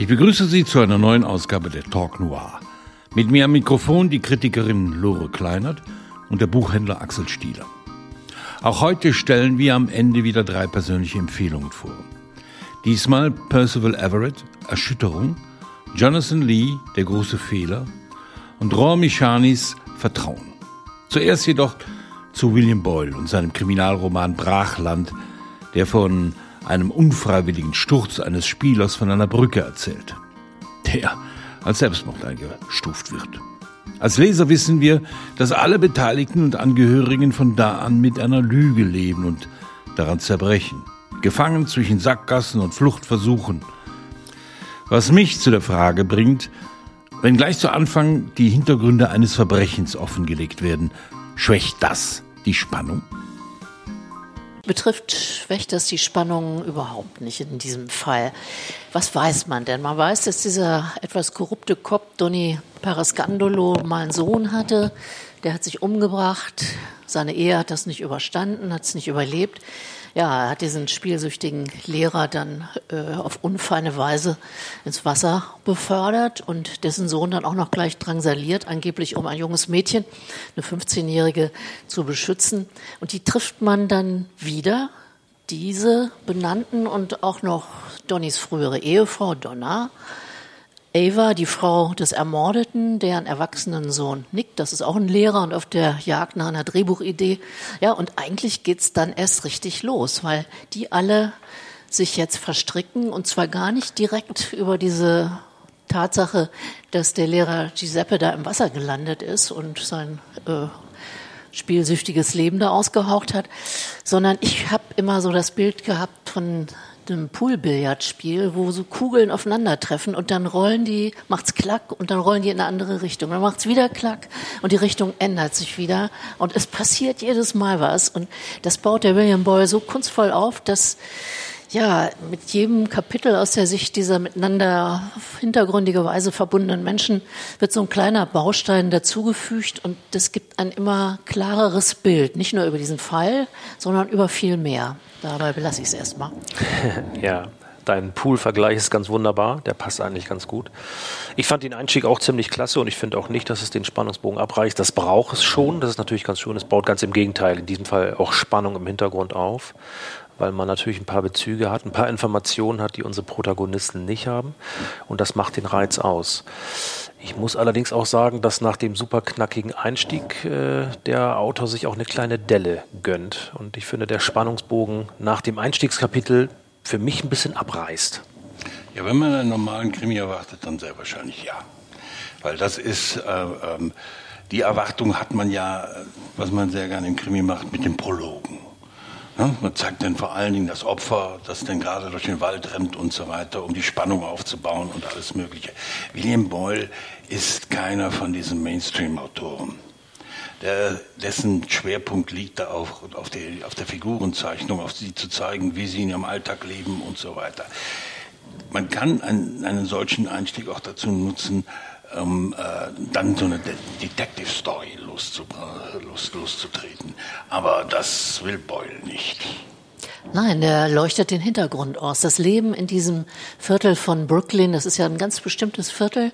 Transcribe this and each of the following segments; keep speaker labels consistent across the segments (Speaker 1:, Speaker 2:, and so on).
Speaker 1: Ich begrüße Sie zu einer neuen Ausgabe der Talk Noir. Mit mir am Mikrofon die Kritikerin Lore Kleinert und der Buchhändler Axel Stieler. Auch heute stellen wir am Ende wieder drei persönliche Empfehlungen vor. Diesmal Percival Everett, Erschütterung, Jonathan Lee, Der große Fehler und Ron Michanis, Vertrauen. Zuerst jedoch zu William Boyle und seinem Kriminalroman Brachland, der von einem unfreiwilligen Sturz eines Spielers von einer Brücke erzählt, der als Selbstmord eingestuft wird. Als Leser wissen wir, dass alle Beteiligten und Angehörigen von da an mit einer Lüge leben und daran zerbrechen, gefangen zwischen Sackgassen und Fluchtversuchen. Was mich zu der Frage bringt, wenn gleich zu Anfang die Hintergründe eines Verbrechens offengelegt werden, schwächt das die Spannung?
Speaker 2: Betrifft, schwächt das die Spannung überhaupt nicht in diesem Fall. Was weiß man denn? Man weiß, dass dieser etwas korrupte Cop Donny Parascandolo mal einen Sohn hatte. Der hat sich umgebracht. Seine Ehe hat das nicht überstanden, hat es nicht überlebt ja, er hat diesen spielsüchtigen Lehrer dann äh, auf unfeine Weise ins Wasser befördert und dessen Sohn dann auch noch gleich drangsaliert, angeblich um ein junges Mädchen, eine 15-Jährige, zu beschützen. Und die trifft man dann wieder, diese benannten und auch noch Donnys frühere Ehefrau Donna Ava, die Frau des Ermordeten, deren erwachsenen Sohn Nick, das ist auch ein Lehrer und auf der Jagd nach einer Drehbuchidee. Ja, und eigentlich geht's dann erst richtig los, weil die alle sich jetzt verstricken und zwar gar nicht direkt über diese Tatsache, dass der Lehrer Giuseppe da im Wasser gelandet ist und sein äh, spielsüchtiges Leben da ausgehaucht hat, sondern ich habe immer so das Bild gehabt von einem Poolbillardspiel, wo so Kugeln aufeinandertreffen und dann rollen die, macht's klack und dann rollen die in eine andere Richtung. Dann macht's wieder klack und die Richtung ändert sich wieder und es passiert jedes Mal was und das baut der William Boyle so kunstvoll auf, dass ja, mit jedem Kapitel aus der Sicht dieser miteinander hintergründigerweise verbundenen Menschen wird so ein kleiner Baustein dazugefügt und das gibt ein immer klareres Bild, nicht nur über diesen Fall, sondern über viel mehr. Dabei belasse ich es erstmal.
Speaker 3: ja, dein Pool-Vergleich ist ganz wunderbar. Der passt eigentlich ganz gut. Ich fand den Einstieg auch ziemlich klasse und ich finde auch nicht, dass es den Spannungsbogen abreißt. Das braucht es schon. Das ist natürlich ganz schön. Es baut ganz im Gegenteil in diesem Fall auch Spannung im Hintergrund auf, weil man natürlich ein paar Bezüge hat, ein paar Informationen hat, die unsere Protagonisten nicht haben. Und das macht den Reiz aus. Ich muss allerdings auch sagen, dass nach dem super knackigen Einstieg äh, der Autor sich auch eine kleine Delle gönnt. Und ich finde, der Spannungsbogen nach dem Einstiegskapitel für mich ein bisschen abreißt.
Speaker 1: Ja, wenn man einen normalen Krimi erwartet, dann sehr wahrscheinlich ja. Weil das ist, äh, ähm, die Erwartung hat man ja, was man sehr gerne im Krimi macht, mit den Prologen. Ja, man zeigt dann vor allen Dingen das Opfer, das dann gerade durch den Wald rennt und so weiter, um die Spannung aufzubauen und alles Mögliche. William Boyle ist keiner von diesen Mainstream-Autoren. Der, dessen Schwerpunkt liegt da auch auf, die, auf der Figurenzeichnung, auf sie zu zeigen, wie sie in ihrem Alltag leben und so weiter. Man kann einen, einen solchen Einstieg auch dazu nutzen, um äh, dann so eine Detective Story äh, los, loszutreten. Aber das will Boyle nicht.
Speaker 2: Nein, der leuchtet den Hintergrund aus. Das Leben in diesem Viertel von Brooklyn, das ist ja ein ganz bestimmtes Viertel,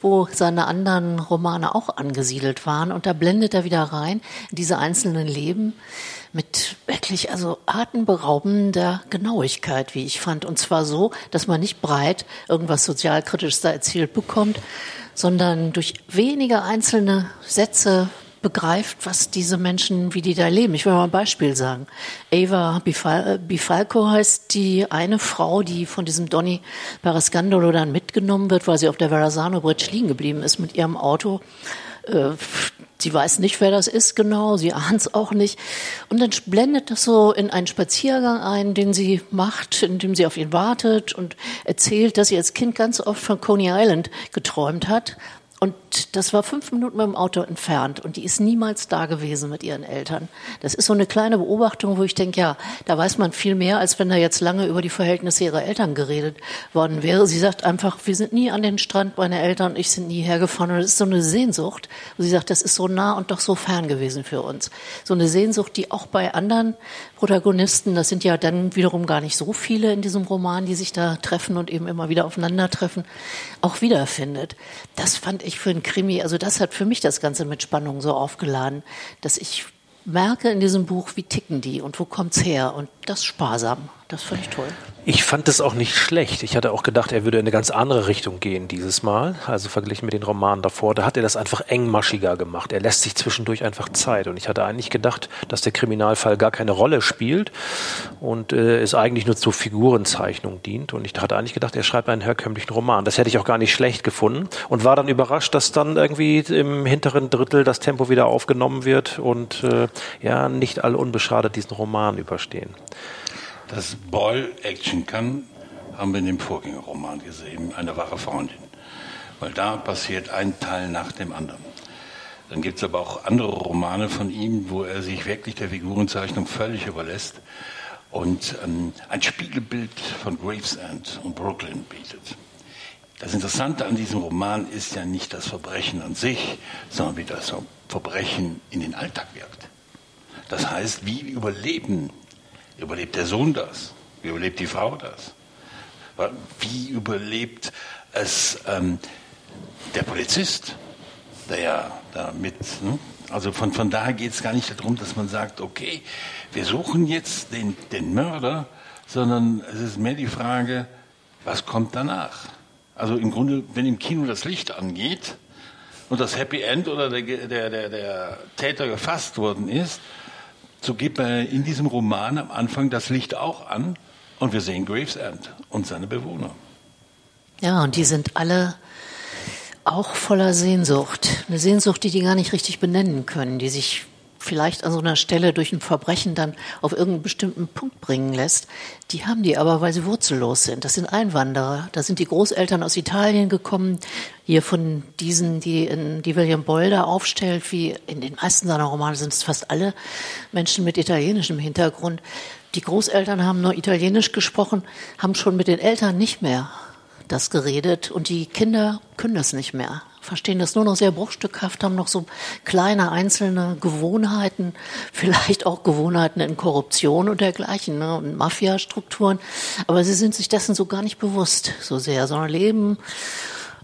Speaker 2: wo seine anderen Romane auch angesiedelt waren. Und da blendet er wieder rein in diese einzelnen Leben mit wirklich also atemberaubender Genauigkeit, wie ich fand. Und zwar so, dass man nicht breit irgendwas sozialkritisches da erzählt bekommt, sondern durch wenige einzelne Sätze begreift, was diese Menschen, wie die da leben. Ich will mal ein Beispiel sagen. Ava Bifalco heißt die eine Frau, die von diesem Donny Parascandolo dann mitgenommen wird, weil sie auf der Verrazano Bridge liegen geblieben ist mit ihrem Auto. Sie weiß nicht, wer das ist genau, sie ahnt es auch nicht. Und dann blendet das so in einen Spaziergang ein, den sie macht, in dem sie auf ihn wartet und erzählt, dass sie als Kind ganz oft von Coney Island geträumt hat. Und Und das war fünf Minuten mit dem Auto entfernt und die ist niemals da gewesen mit ihren Eltern. Das ist so eine kleine Beobachtung, wo ich denke, ja, da weiß man viel mehr, als wenn da jetzt lange über die Verhältnisse ihrer Eltern geredet worden wäre. Sie sagt einfach, wir sind nie an den Strand, meine Eltern und ich sind nie hergefahren. Und das ist so eine Sehnsucht, wo sie sagt, das ist so nah und doch so fern gewesen für uns. So eine Sehnsucht, die auch bei anderen Protagonisten, das sind ja dann wiederum gar nicht so viele in diesem Roman, die sich da treffen und eben immer wieder aufeinandertreffen, auch wiederfindet. Das fand ich für einen Krimi, also das hat für mich das Ganze mit Spannung so aufgeladen, dass ich merke in diesem Buch, wie ticken die und wo kommt's her und das sparsam. Das fand ich toll.
Speaker 3: Ich fand es auch nicht schlecht. Ich hatte auch gedacht, er würde in eine ganz andere Richtung gehen dieses Mal, also verglichen mit den Romanen davor. Da hat er das einfach engmaschiger gemacht. Er lässt sich zwischendurch einfach Zeit. Und ich hatte eigentlich gedacht, dass der Kriminalfall gar keine Rolle spielt und äh, es eigentlich nur zur Figurenzeichnung dient. Und ich hatte eigentlich gedacht, er schreibt einen herkömmlichen Roman. Das hätte ich auch gar nicht schlecht gefunden und war dann überrascht, dass dann irgendwie im hinteren Drittel das Tempo wieder aufgenommen wird und äh, ja, nicht alle unbeschadet diesen Roman überstehen.
Speaker 1: Dass Boyle Action kann, haben wir in dem Vorgängerroman gesehen, eine wahre Freundin. Weil da passiert ein Teil nach dem anderen. Dann gibt es aber auch andere Romane von ihm, wo er sich wirklich der Figurenzeichnung völlig überlässt und ähm, ein Spiegelbild von Gravesend und Brooklyn bietet. Das Interessante an diesem Roman ist ja nicht das Verbrechen an sich, sondern wie das Verbrechen in den Alltag wirkt. Das heißt, wie überleben Überlebt der Sohn das? Wie überlebt die Frau das? Wie überlebt es ähm, der Polizist, der ja da mit, ne? also von, von daher geht es gar nicht darum, dass man sagt, okay, wir suchen jetzt den, den Mörder, sondern es ist mehr die Frage, was kommt danach? Also im Grunde, wenn im Kino das Licht angeht und das Happy End oder der, der, der, der Täter gefasst worden ist, so geht man in diesem Roman am Anfang das Licht auch an und wir sehen Gravesend und seine Bewohner.
Speaker 2: Ja, und die sind alle auch voller Sehnsucht. Eine Sehnsucht, die die gar nicht richtig benennen können, die sich vielleicht an so einer Stelle durch ein Verbrechen dann auf irgendeinen bestimmten Punkt bringen lässt. Die haben die aber, weil sie wurzellos sind. Das sind Einwanderer. Da sind die Großeltern aus Italien gekommen. Hier von diesen, die, in, die William Bolder aufstellt, wie in den meisten seiner Romane sind es fast alle Menschen mit italienischem Hintergrund. Die Großeltern haben nur Italienisch gesprochen, haben schon mit den Eltern nicht mehr das geredet und die Kinder können das nicht mehr verstehen das nur noch sehr bruchstückhaft, haben noch so kleine einzelne Gewohnheiten, vielleicht auch Gewohnheiten in Korruption und dergleichen ne, und Mafiastrukturen. Aber sie sind sich dessen so gar nicht bewusst so sehr, sondern leben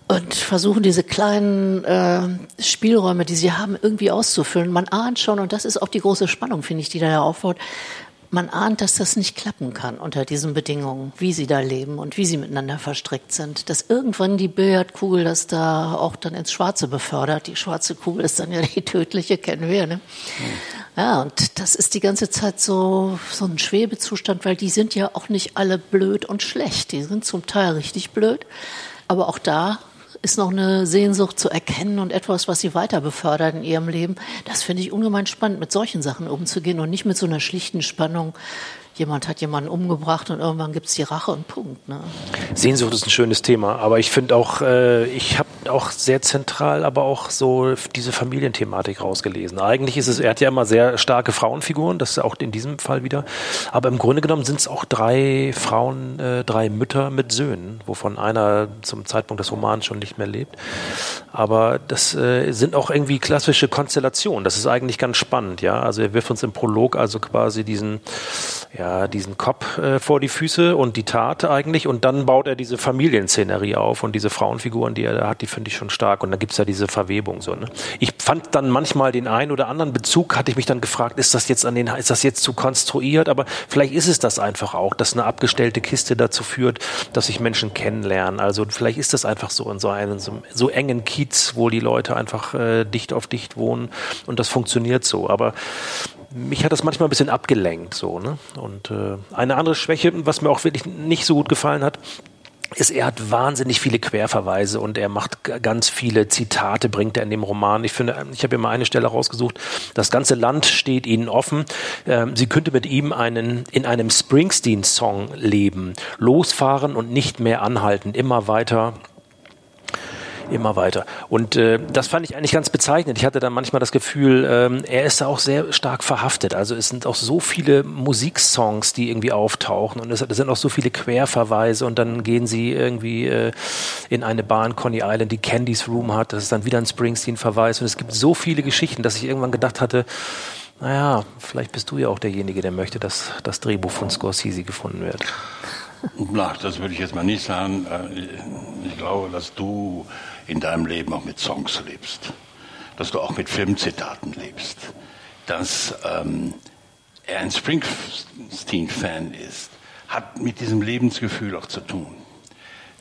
Speaker 2: und versuchen diese kleinen äh, Spielräume, die sie haben, irgendwie auszufüllen. Man ahnt schon, und das ist auch die große Spannung, finde ich, die da aufbaut, man ahnt, dass das nicht klappen kann unter diesen Bedingungen, wie sie da leben und wie sie miteinander verstrickt sind. Dass irgendwann die Billardkugel das da auch dann ins Schwarze befördert. Die schwarze Kugel ist dann ja die tödliche, kennen wir. Ne? Mhm. Ja, und das ist die ganze Zeit so, so ein Schwebezustand, weil die sind ja auch nicht alle blöd und schlecht. Die sind zum Teil richtig blöd. Aber auch da ist noch eine Sehnsucht zu erkennen und etwas, was sie weiter befördert in ihrem Leben. Das finde ich ungemein spannend, mit solchen Sachen umzugehen und nicht mit so einer schlichten Spannung, jemand hat jemanden umgebracht und irgendwann gibt es die Rache und Punkt. Ne?
Speaker 3: Sehnsucht ist ein schönes Thema, aber ich finde auch, äh, ich habe auch sehr zentral, aber auch so diese Familienthematik rausgelesen. Eigentlich ist es, er hat ja immer sehr starke Frauenfiguren, das ist auch in diesem Fall wieder, aber im Grunde genommen sind es auch drei Frauen, äh, drei Mütter mit Söhnen, wovon einer zum Zeitpunkt des Romans schon nicht mehr lebt. Aber das äh, sind auch irgendwie klassische Konstellationen. Das ist eigentlich ganz spannend, ja. Also er wirft uns im Prolog also quasi diesen ja, diesen Kopf äh, vor die Füße und die Tat eigentlich und dann baut er diese Familienszenerie auf und diese Frauenfiguren, die er da hat, die finde ich schon stark und dann gibt's ja diese Verwebung so. Ne? Ich fand dann manchmal den einen oder anderen Bezug, hatte ich mich dann gefragt, ist das jetzt an den, ist das jetzt zu konstruiert, aber vielleicht ist es das einfach auch, dass eine abgestellte Kiste dazu führt, dass sich Menschen kennenlernen. Also vielleicht ist das einfach so in so einem so, so engen Kiez, wo die Leute einfach äh, dicht auf dicht wohnen und das funktioniert so. Aber mich hat das manchmal ein bisschen abgelenkt. So, ne? Und äh, eine andere Schwäche, was mir auch wirklich nicht so gut gefallen hat, ist, er hat wahnsinnig viele Querverweise und er macht ganz viele Zitate, bringt er in dem Roman. Ich finde, ich habe hier mal eine Stelle rausgesucht. Das ganze Land steht ihnen offen. Ähm, sie könnte mit ihm einen, in einem Springsteen-Song leben. Losfahren und nicht mehr anhalten. Immer weiter immer weiter. Und äh, das fand ich eigentlich ganz bezeichnend. Ich hatte dann manchmal das Gefühl, ähm, er ist da auch sehr stark verhaftet. Also es sind auch so viele Musiksongs, die irgendwie auftauchen und es, es sind auch so viele Querverweise und dann gehen sie irgendwie äh, in eine Bahn, Coney Island, die Candy's Room hat. Das ist dann wieder ein Springsteen-Verweis und es gibt so viele Geschichten, dass ich irgendwann gedacht hatte, naja, vielleicht bist du ja auch derjenige, der möchte, dass das Drehbuch von Scorsese gefunden wird.
Speaker 1: Na, das würde ich jetzt mal nicht sagen. Äh, ich glaube, dass du in deinem Leben auch mit Songs lebst, dass du auch mit Filmzitaten lebst, dass ähm, er ein Springsteen-Fan ist, hat mit diesem Lebensgefühl auch zu tun.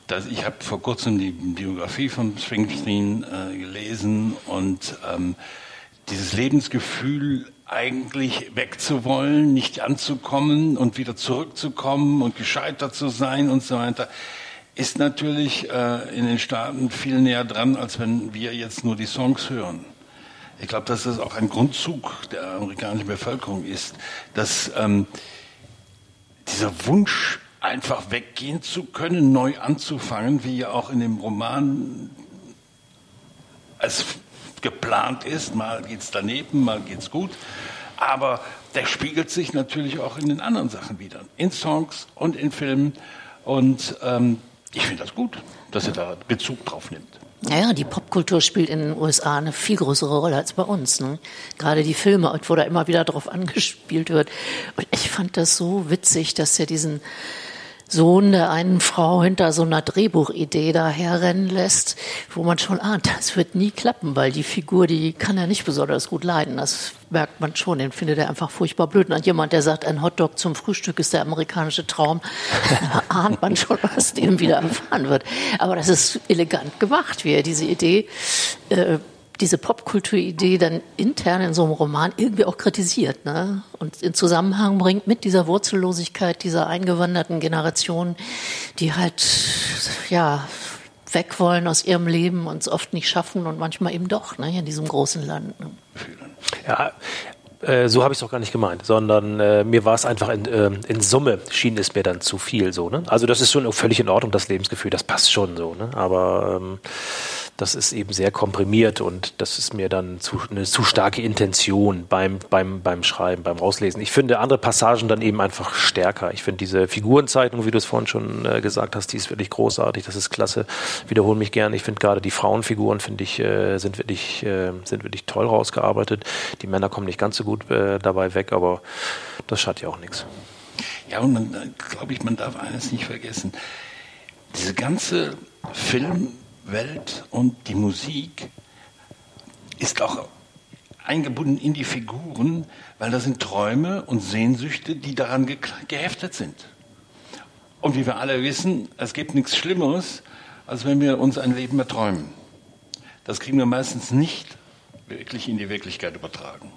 Speaker 1: Das, ich habe vor kurzem die Biografie von Springsteen äh, gelesen und ähm, dieses Lebensgefühl eigentlich wegzuwollen, nicht anzukommen und wieder zurückzukommen und gescheitert zu sein und so weiter, ist natürlich äh, in den Staaten viel näher dran, als wenn wir jetzt nur die Songs hören. Ich glaube, dass das auch ein Grundzug der amerikanischen Bevölkerung ist, dass ähm, dieser Wunsch, einfach weggehen zu können, neu anzufangen, wie ja auch in dem Roman es geplant ist. Mal geht es daneben, mal geht es gut. Aber der spiegelt sich natürlich auch in den anderen Sachen wieder. In Songs und in Filmen. Und ähm, ich finde das gut, dass er da Bezug drauf nimmt.
Speaker 2: Naja, die Popkultur spielt in den USA eine viel größere Rolle als bei uns. Ne? Gerade die Filme, wo da immer wieder drauf angespielt wird. Und ich fand das so witzig, dass er diesen Sohn der einen Frau hinter so einer Drehbuchidee da herrennen lässt, wo man schon ahnt, das wird nie klappen, weil die Figur, die kann er nicht besonders gut leiden. Das merkt man schon, den findet er einfach furchtbar blöd. Und jemand, der sagt, ein Hotdog zum Frühstück ist der amerikanische Traum, ahnt man schon, was dem wieder erfahren wird. Aber das ist elegant gemacht, wie er diese Idee äh, diese Popkulturidee dann intern in so einem Roman irgendwie auch kritisiert ne? und in Zusammenhang bringt mit dieser Wurzellosigkeit dieser eingewanderten Generation, die halt ja weg wollen aus ihrem Leben und es oft nicht schaffen und manchmal eben doch ne, in diesem großen Land. Ne?
Speaker 3: Ja, äh, so habe ich es auch gar nicht gemeint, sondern äh, mir war es einfach in, äh, in, Summe schien es mir dann zu viel so. Ne? Also das ist schon völlig in Ordnung, das Lebensgefühl, das passt schon so. Ne? Aber ähm, das ist eben sehr komprimiert und das ist mir dann zu, eine zu starke Intention beim, beim, beim Schreiben, beim Rauslesen. Ich finde andere Passagen dann eben einfach stärker. Ich finde diese Figurenzeichnung, wie du es vorhin schon äh, gesagt hast, die ist wirklich großartig, das ist klasse. Wiederhole mich gerne. Ich finde gerade die Frauenfiguren, finde ich, äh, sind wirklich, äh, sind wirklich toll rausgearbeitet. Die Männer kommen nicht ganz so gut äh, dabei weg, aber das schadet ja auch nichts.
Speaker 1: Ja, und man, äh, glaube ich, man darf eines nicht vergessen. Diese ganze Film, Welt und die Musik ist auch eingebunden in die Figuren, weil da sind Träume und Sehnsüchte, die daran ge geheftet sind. Und wie wir alle wissen, es gibt nichts Schlimmeres, als wenn wir uns ein Leben erträumen. Das kriegen wir meistens nicht wirklich in die Wirklichkeit übertragen.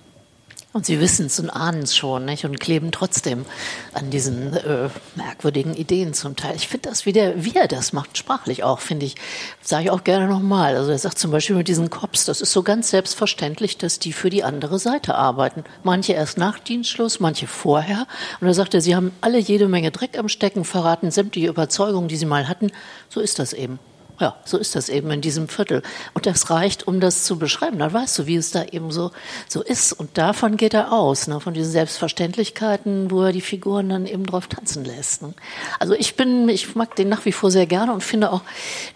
Speaker 2: Und sie wissen es und ahnen es schon nicht? und kleben trotzdem an diesen äh, merkwürdigen Ideen zum Teil. Ich finde das, wie, der, wie er das macht, sprachlich auch, finde ich, sage ich auch gerne nochmal. Also er sagt zum Beispiel mit diesen Cops, das ist so ganz selbstverständlich, dass die für die andere Seite arbeiten. Manche erst nach Dienstschluss, manche vorher. Und er sagte, sie haben alle jede Menge Dreck am Stecken, verraten sämtliche Überzeugungen, die sie mal hatten. So ist das eben. Ja, so ist das eben in diesem Viertel. Und das reicht, um das zu beschreiben. Dann weißt du, wie es da eben so, so ist. Und davon geht er aus, ne? von diesen Selbstverständlichkeiten, wo er die Figuren dann eben drauf tanzen lässt. Ne? Also ich bin, ich mag den nach wie vor sehr gerne und finde auch,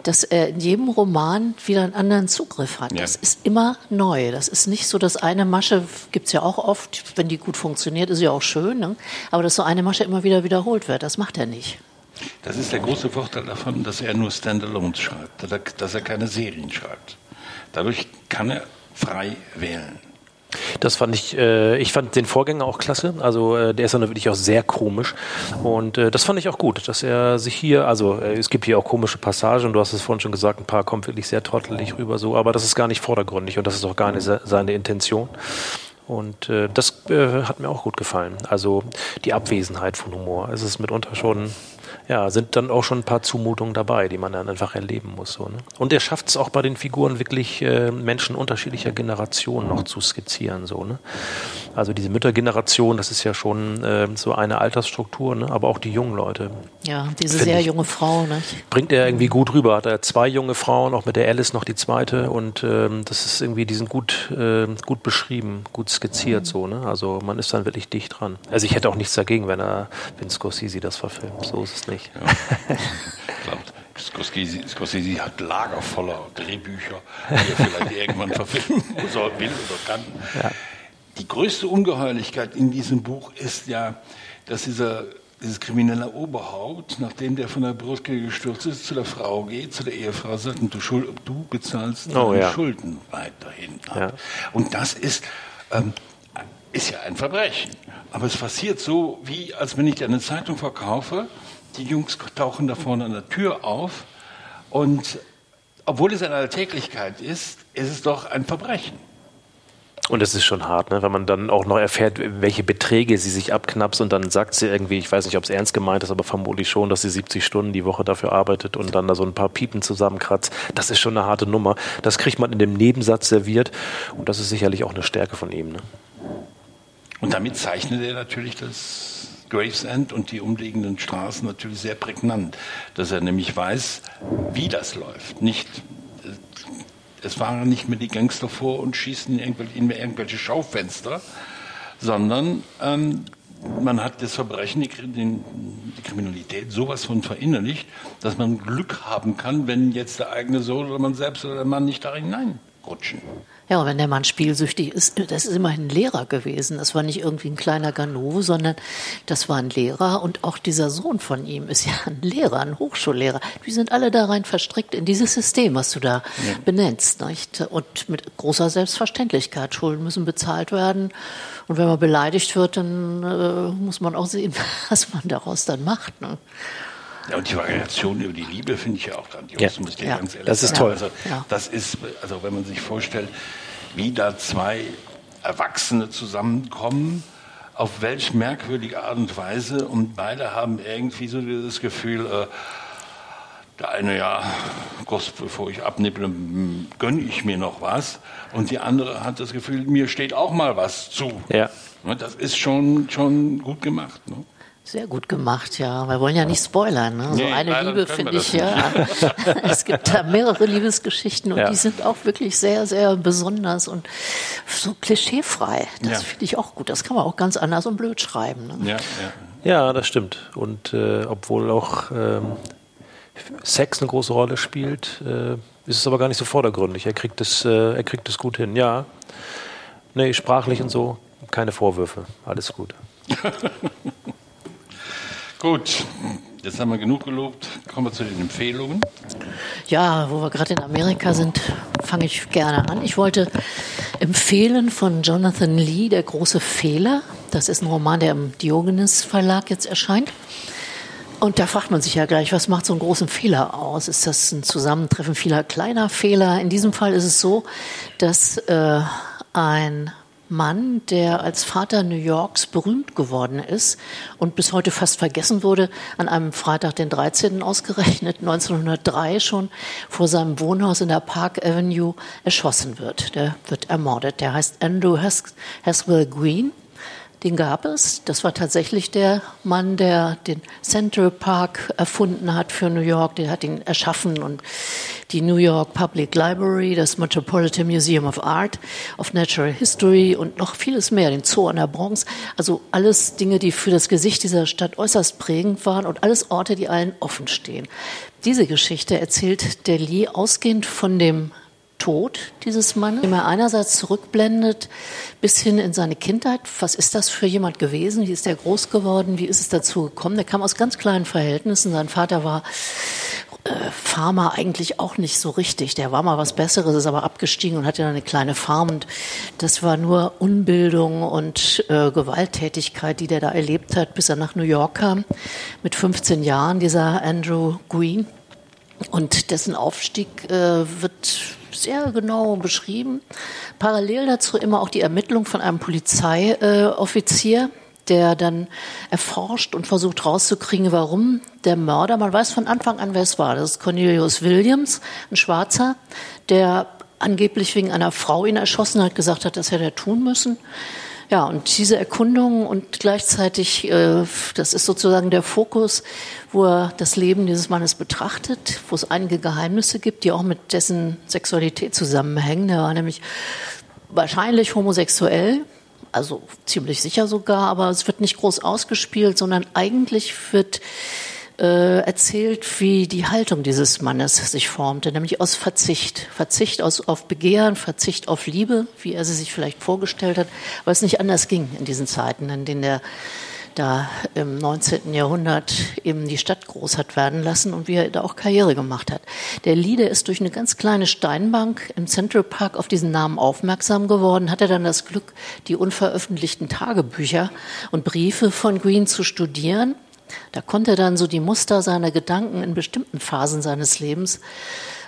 Speaker 2: dass er in jedem Roman wieder einen anderen Zugriff hat. Ja. Das ist immer neu. Das ist nicht so, dass eine Masche, gibt's ja auch oft, wenn die gut funktioniert, ist ja auch schön, ne? aber dass so eine Masche immer wieder wiederholt wird, das macht er nicht.
Speaker 1: Das ist der große Vorteil davon, dass er nur Standalones schreibt, dass er keine Serien schreibt. Dadurch kann er frei wählen.
Speaker 3: Das fand ich, äh, ich fand den Vorgänger auch klasse. Also äh, der ist dann wirklich auch sehr komisch. Und äh, das fand ich auch gut, dass er sich hier, also äh, es gibt hier auch komische Passagen, du hast es vorhin schon gesagt, ein paar kommen wirklich sehr trottelig rüber so, aber das ist gar nicht vordergründig und das ist auch gar nicht seine Intention. Und äh, das äh, hat mir auch gut gefallen. Also die Abwesenheit von Humor. Es ist mitunter schon ja, sind dann auch schon ein paar Zumutungen dabei, die man dann einfach erleben muss. So, ne? Und er schafft es auch bei den Figuren wirklich äh, Menschen unterschiedlicher Generationen noch zu skizzieren. So, ne? Also diese Müttergeneration, das ist ja schon äh, so eine Altersstruktur, ne? aber auch die jungen Leute.
Speaker 2: Ja, diese sehr ich, junge Frau. Ne?
Speaker 3: Bringt er irgendwie gut rüber. Hat er zwei junge Frauen, auch mit der Alice noch die zweite. Und ähm, das ist irgendwie, die sind gut, äh, gut beschrieben, gut skizziert. Mhm. So, ne? Also man ist dann wirklich dicht dran. Also ich hätte auch nichts dagegen, wenn er, wenn Scorsese das verfilmt. So ist es nicht. Ja.
Speaker 1: ich glaube, Scorsese, Scorsese, hat Lager voller Drehbücher, die er vielleicht irgendwann verfilmen soll, will oder kann. Ja. Die größte Ungeheuerlichkeit in diesem Buch ist ja, dass dieser dieses kriminelle Oberhaupt, nachdem der von der Brücke gestürzt ist, zu der Frau geht, zu der Ehefrau sagt, du, Schuld, du bezahlst oh, deine ja. Schulden weiterhin ab. Ja. Und das ist, ähm, ist ja ein Verbrechen. Aber es passiert so, wie als wenn ich dir eine Zeitung verkaufe, die Jungs tauchen da vorne an der Tür auf und obwohl es eine Alltäglichkeit ist, ist es doch ein Verbrechen.
Speaker 3: Und das ist schon hart, ne? wenn man dann auch noch erfährt, welche Beträge sie sich abknapst und dann sagt sie irgendwie, ich weiß nicht, ob es ernst gemeint ist, aber vermutlich schon, dass sie 70 Stunden die Woche dafür arbeitet und dann da so ein paar Piepen zusammenkratzt. Das ist schon eine harte Nummer. Das kriegt man in dem Nebensatz serviert und das ist sicherlich auch eine Stärke von ihm. Ne?
Speaker 1: Und damit zeichnet er natürlich das Gravesend und die umliegenden Straßen natürlich sehr prägnant, dass er nämlich weiß, wie das läuft. Nicht es waren nicht mehr die Gangster vor und schießen in irgendwelche, in irgendwelche Schaufenster, sondern ähm, man hat das Verbrechen, die, die, Kriminalität sowas von verinnerlicht, dass man Glück haben kann, wenn jetzt der eigene Sohn oder man selbst oder der Mann nicht da hineinrutschen.
Speaker 2: Ja, wenn der Mann spielsüchtig ist, das ist immerhin ein Lehrer gewesen. Das war nicht irgendwie ein kleiner Ganove, sondern das war ein Lehrer und auch dieser Sohn von ihm ist ja ein Lehrer, ein Hochschullehrer. Die sind alle da rein verstrickt in dieses System, was du da ja. benennst. Nicht? Und mit großer Selbstverständlichkeit. Schulden müssen bezahlt werden. Und wenn man beleidigt wird, dann äh, muss man auch sehen, was man daraus dann macht. Ne?
Speaker 1: Ja, und die Variation über die Liebe finde ich ja auch grandios, ja.
Speaker 3: muss ich ja. ganz ehrlich Das ist toll.
Speaker 1: Also, das ist, also wenn man sich vorstellt, wie da zwei Erwachsene zusammenkommen, auf welch merkwürdige Art und Weise und beide haben irgendwie so das Gefühl, äh, der eine, ja, Gott, bevor ich abnipple, gönne ich mir noch was. Und die andere hat das Gefühl, mir steht auch mal was zu. Ja. Das ist schon, schon gut gemacht. Ne?
Speaker 2: Sehr gut gemacht, ja. Wir wollen ja nicht spoilern. Ne? So eine Liebe finde ich ja. es gibt da mehrere Liebesgeschichten und ja. die sind auch wirklich sehr, sehr besonders und so klischeefrei. Das ja. finde ich auch gut. Das kann man auch ganz anders und blöd schreiben. Ne?
Speaker 3: Ja, ja. das stimmt. Und äh, obwohl auch ähm, Sex eine große Rolle spielt, äh, ist es aber gar nicht so vordergründig. Er kriegt es, äh, er kriegt es gut hin. Ja, nee, sprachlich und so, keine Vorwürfe. Alles gut.
Speaker 1: Gut, jetzt haben wir genug gelobt. Kommen wir zu den Empfehlungen.
Speaker 2: Ja, wo wir gerade in Amerika sind, fange ich gerne an. Ich wollte empfehlen von Jonathan Lee, Der große Fehler. Das ist ein Roman, der im Diogenes Verlag jetzt erscheint. Und da fragt man sich ja gleich, was macht so einen großen Fehler aus? Ist das ein Zusammentreffen vieler kleiner Fehler? In diesem Fall ist es so, dass äh, ein Mann, der als Vater New Yorks berühmt geworden ist und bis heute fast vergessen wurde, an einem Freitag, den 13. ausgerechnet, 1903 schon vor seinem Wohnhaus in der Park Avenue erschossen wird. Der wird ermordet. Der heißt Andrew Haswell Green den gab es. Das war tatsächlich der Mann, der den Central Park erfunden hat für New York. Der hat ihn erschaffen und die New York Public Library, das Metropolitan Museum of Art, of Natural History und noch vieles mehr, den Zoo an der Bronx. Also alles Dinge, die für das Gesicht dieser Stadt äußerst prägend waren und alles Orte, die allen offen stehen. Diese Geschichte erzählt der Lee ausgehend von dem Tod dieses Mannes, den er einerseits zurückblendet bis hin in seine Kindheit. Was ist das für jemand gewesen? Wie ist er groß geworden? Wie ist es dazu gekommen? Der kam aus ganz kleinen Verhältnissen. Sein Vater war äh, Farmer eigentlich auch nicht so richtig. Der war mal was Besseres, ist aber abgestiegen und hatte eine kleine Farm. Und das war nur Unbildung und äh, Gewalttätigkeit, die der da erlebt hat, bis er nach New York kam. Mit 15 Jahren, dieser Andrew Green. Und dessen Aufstieg äh, wird sehr genau beschrieben. Parallel dazu immer auch die Ermittlung von einem Polizeioffizier, der dann erforscht und versucht rauszukriegen, warum der Mörder, man weiß von Anfang an, wer es war. Das ist Cornelius Williams, ein Schwarzer, der angeblich wegen einer Frau ihn erschossen hat, gesagt hat, das hätte er tun müssen. Ja, und diese Erkundung und gleichzeitig, äh, das ist sozusagen der Fokus, wo er das Leben dieses Mannes betrachtet, wo es einige Geheimnisse gibt, die auch mit dessen Sexualität zusammenhängen. Er war nämlich wahrscheinlich homosexuell, also ziemlich sicher sogar, aber es wird nicht groß ausgespielt, sondern eigentlich wird erzählt, wie die Haltung dieses Mannes sich formte, nämlich aus Verzicht. Verzicht aus, auf Begehren, Verzicht auf Liebe, wie er sie sich vielleicht vorgestellt hat, weil es nicht anders ging in diesen Zeiten, in denen er da im 19. Jahrhundert eben die Stadt groß hat werden lassen und wie er da auch Karriere gemacht hat. Der Lieder ist durch eine ganz kleine Steinbank im Central Park auf diesen Namen aufmerksam geworden, hatte dann das Glück, die unveröffentlichten Tagebücher und Briefe von Green zu studieren da konnte er dann so die Muster seiner Gedanken in bestimmten Phasen seines Lebens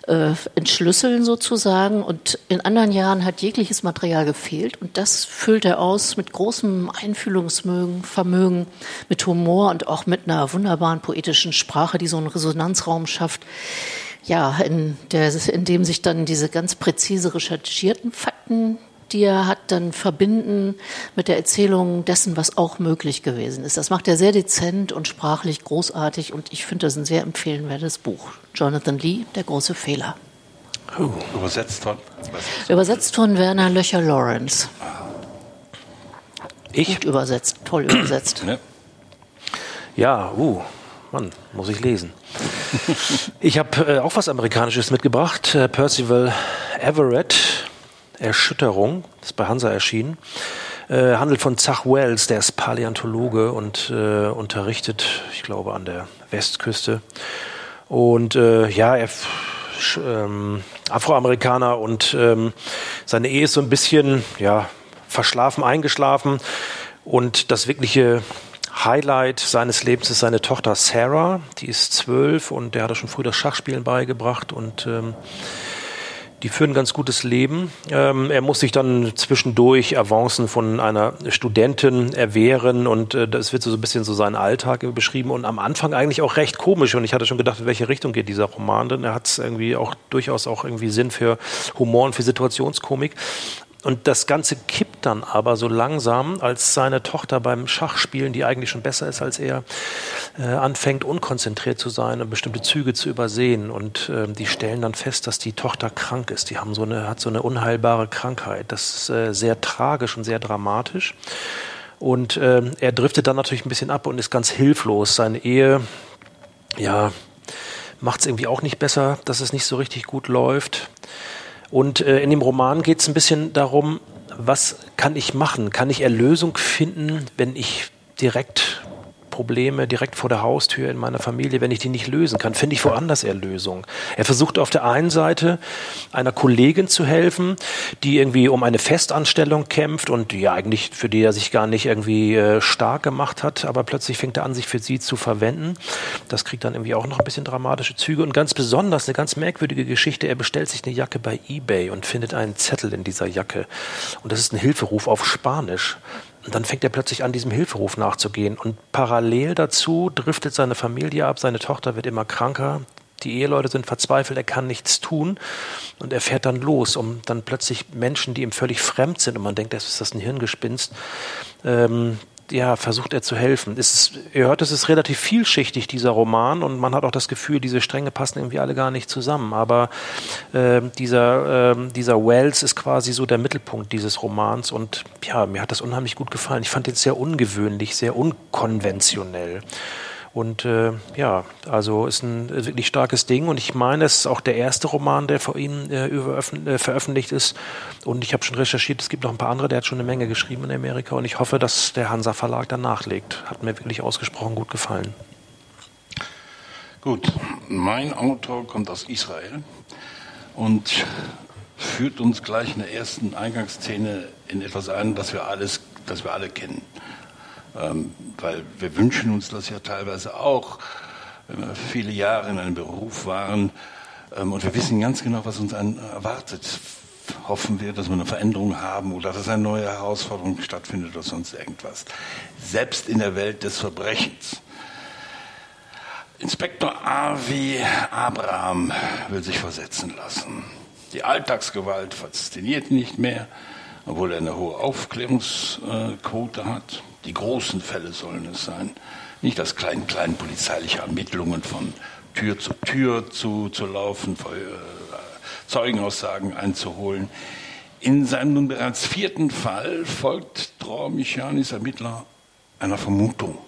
Speaker 2: äh, entschlüsseln sozusagen. Und in anderen Jahren hat jegliches Material gefehlt. Und das füllt er aus mit großem Einfühlungsvermögen, mit Humor und auch mit einer wunderbaren poetischen Sprache, die so einen Resonanzraum schafft. Ja, in, der, in dem sich dann diese ganz präzise recherchierten Fakten die er hat, dann verbinden mit der Erzählung dessen, was auch möglich gewesen ist. Das macht er sehr dezent und sprachlich großartig und ich finde das ein sehr empfehlenwertes Buch. Jonathan Lee, Der große Fehler.
Speaker 1: Uh, übersetzt von?
Speaker 2: Übersetzt von Werner Löcher Lawrence.
Speaker 3: Ich?
Speaker 2: Gut übersetzt, toll übersetzt.
Speaker 3: Ja, ja uh, Mann, muss ich lesen. ich habe äh, auch was Amerikanisches mitgebracht. Äh, Percival Everett Erschütterung, das ist bei Hansa erschienen. Äh, handelt von Zach Wells, der ist Paläontologe und äh, unterrichtet, ich glaube, an der Westküste. Und äh, ja, er ähm, Afroamerikaner und ähm, seine Ehe ist so ein bisschen ja, verschlafen, eingeschlafen. Und das wirkliche Highlight seines Lebens ist seine Tochter Sarah, die ist zwölf und der hat er schon früh das Schachspielen beigebracht und ähm, die führen ein ganz gutes Leben. Ähm, er muss sich dann zwischendurch Avancen von einer Studentin erwehren und äh, das wird so ein bisschen so sein Alltag beschrieben und am Anfang eigentlich auch recht komisch und ich hatte schon gedacht, in welche Richtung geht dieser Roman, denn er hat irgendwie auch durchaus auch irgendwie Sinn für Humor und für Situationskomik. Und das Ganze kippt dann aber so langsam, als seine Tochter beim Schachspielen, die eigentlich schon besser ist als er, äh, anfängt unkonzentriert zu sein und bestimmte Züge zu übersehen. Und äh, die stellen dann fest, dass die Tochter krank ist. Die haben so eine, hat so eine unheilbare Krankheit. Das ist äh, sehr tragisch und sehr dramatisch. Und äh, er driftet dann natürlich ein bisschen ab und ist ganz hilflos. Seine Ehe, ja, macht es irgendwie auch nicht besser, dass es nicht so richtig gut läuft. Und äh, in dem Roman geht es ein bisschen darum, was kann ich machen? Kann ich Erlösung finden, wenn ich direkt Probleme direkt vor der Haustür in meiner Familie, wenn ich die nicht lösen kann, finde ich woanders Erlösung. Er versucht auf der einen Seite einer Kollegin zu helfen, die irgendwie um eine Festanstellung kämpft und die eigentlich für die er sich gar nicht irgendwie äh, stark gemacht hat, aber plötzlich fängt er an, sich für sie zu verwenden. Das kriegt dann irgendwie auch noch ein bisschen dramatische Züge und ganz besonders eine ganz merkwürdige Geschichte. Er bestellt sich eine Jacke bei eBay und findet einen Zettel in dieser Jacke und das ist ein Hilferuf auf Spanisch. Und dann fängt er plötzlich an, diesem Hilferuf nachzugehen. Und parallel dazu driftet seine Familie ab, seine Tochter wird immer kranker, die Eheleute sind verzweifelt, er kann nichts tun und er fährt dann los, um dann plötzlich Menschen, die ihm völlig fremd sind und man denkt, das ist das ein Hirngespinst, ähm, ja, versucht er zu helfen. Ist, ihr hört, es ist relativ vielschichtig, dieser Roman, und man hat auch das Gefühl, diese Stränge passen irgendwie alle gar nicht zusammen. Aber äh, dieser, äh, dieser Wells ist quasi so der Mittelpunkt dieses Romans und ja, mir hat das unheimlich gut gefallen. Ich fand den sehr ungewöhnlich, sehr unkonventionell. Und äh, ja, also ist ein wirklich starkes Ding. Und ich meine, es ist auch der erste Roman, der vor ihm äh, äh, veröffentlicht ist. Und ich habe schon recherchiert, es gibt noch ein paar andere, der hat schon eine Menge geschrieben in Amerika. Und ich hoffe, dass der Hansa Verlag dann nachlegt. Hat mir wirklich ausgesprochen gut gefallen.
Speaker 1: Gut, mein Autor kommt aus Israel und führt uns gleich in der ersten Eingangsszene in etwas ein, das wir alles, das wir alle kennen. Ähm, weil wir wünschen uns das ja teilweise auch, wenn wir viele Jahre in einem Beruf waren ähm, und wir wissen ganz genau, was uns erwartet. hoffen wir, dass wir eine Veränderung haben oder dass eine neue Herausforderung stattfindet oder sonst irgendwas. Selbst in der Welt des Verbrechens. Inspektor Avi Abraham will sich versetzen lassen. Die Alltagsgewalt fasziniert nicht mehr, obwohl er eine hohe Aufklärungsquote hat. Die großen Fälle sollen es sein. Nicht das kleinen polizeiliche Ermittlungen von Tür zu Tür zu, zu laufen, äh, Zeugenaussagen einzuholen. In seinem nun bereits vierten Fall folgt Dror Michanis Ermittler einer Vermutung.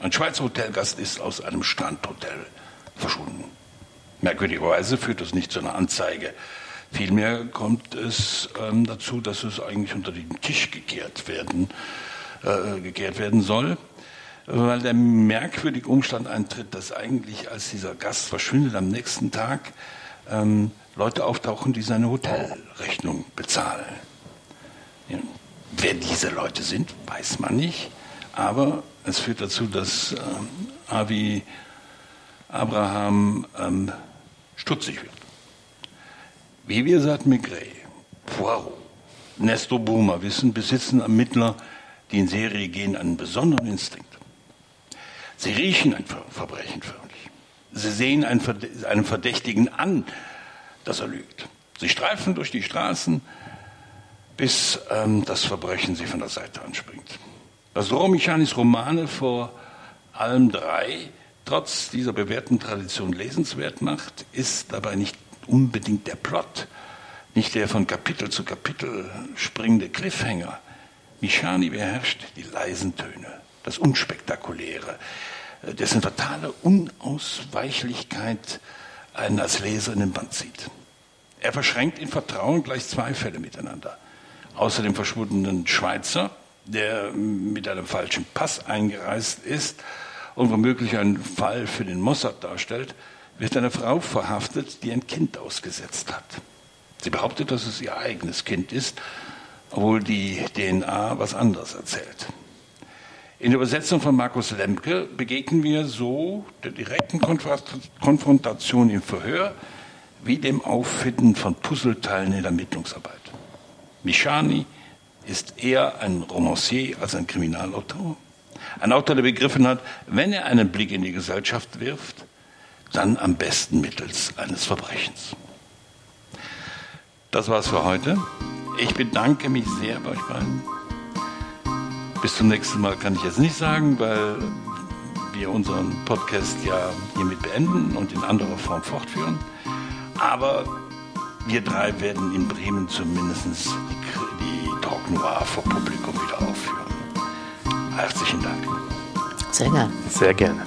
Speaker 1: Ein Schweizer Hotelgast ist aus einem Strandhotel verschwunden. Merkwürdigerweise führt das nicht zu einer Anzeige. Vielmehr kommt es ähm, dazu, dass es eigentlich unter den Tisch gekehrt werden, äh, gekehrt werden soll weil der merkwürdige Umstand eintritt, dass eigentlich, als dieser Gast verschwindet am nächsten Tag, ähm, Leute auftauchen, die seine Hotelrechnung bezahlen. Ja. Wer diese Leute sind, weiß man nicht, aber es führt dazu, dass ähm, Avi Abraham ähm, stutzig wird. Wie wir seit Maigret, Poirot, Nestor Burma wissen, besitzen Ermittler, die in Serie gehen, einen besonderen Instinkt. Sie riechen ein Verbrechen förmlich. Sie sehen einen Verdächtigen an, dass er lügt. Sie streifen durch die Straßen, bis ähm, das Verbrechen sie von der Seite anspringt. Was Romichanis Romane vor allem drei trotz dieser bewährten Tradition lesenswert macht, ist dabei nicht unbedingt der Plot, nicht der von Kapitel zu Kapitel springende Cliffhanger. Michani beherrscht die leisen Töne, das Unspektakuläre, dessen totale Unausweichlichkeit einen als Leser in den Band zieht. Er verschränkt in Vertrauen gleich zwei Fälle miteinander. Außer dem verschwundenen Schweizer, der mit einem falschen Pass eingereist ist und womöglich einen Fall für den Mossad darstellt, wird eine Frau verhaftet, die ein Kind ausgesetzt hat. Sie behauptet, dass es ihr eigenes Kind ist, obwohl die DNA was anderes erzählt. In der Übersetzung von Markus Lemke begegnen wir so der direkten Konfrontation im Verhör wie dem Auffinden von Puzzleteilen in der Ermittlungsarbeit. Michani ist eher ein Romancier als ein Kriminalautor. Ein Autor, der begriffen hat, wenn er einen Blick in die Gesellschaft wirft, dann am besten mittels eines Verbrechens. Das war's für heute. Ich bedanke mich sehr bei euch beiden. Bis zum nächsten Mal kann ich jetzt nicht sagen, weil wir unseren Podcast ja hiermit beenden und in anderer Form fortführen. Aber wir drei werden in Bremen zumindest die, die Talk Noir vor Publikum wieder aufführen. Herzlichen Dank.
Speaker 2: Sehr gerne.
Speaker 3: Sehr gerne.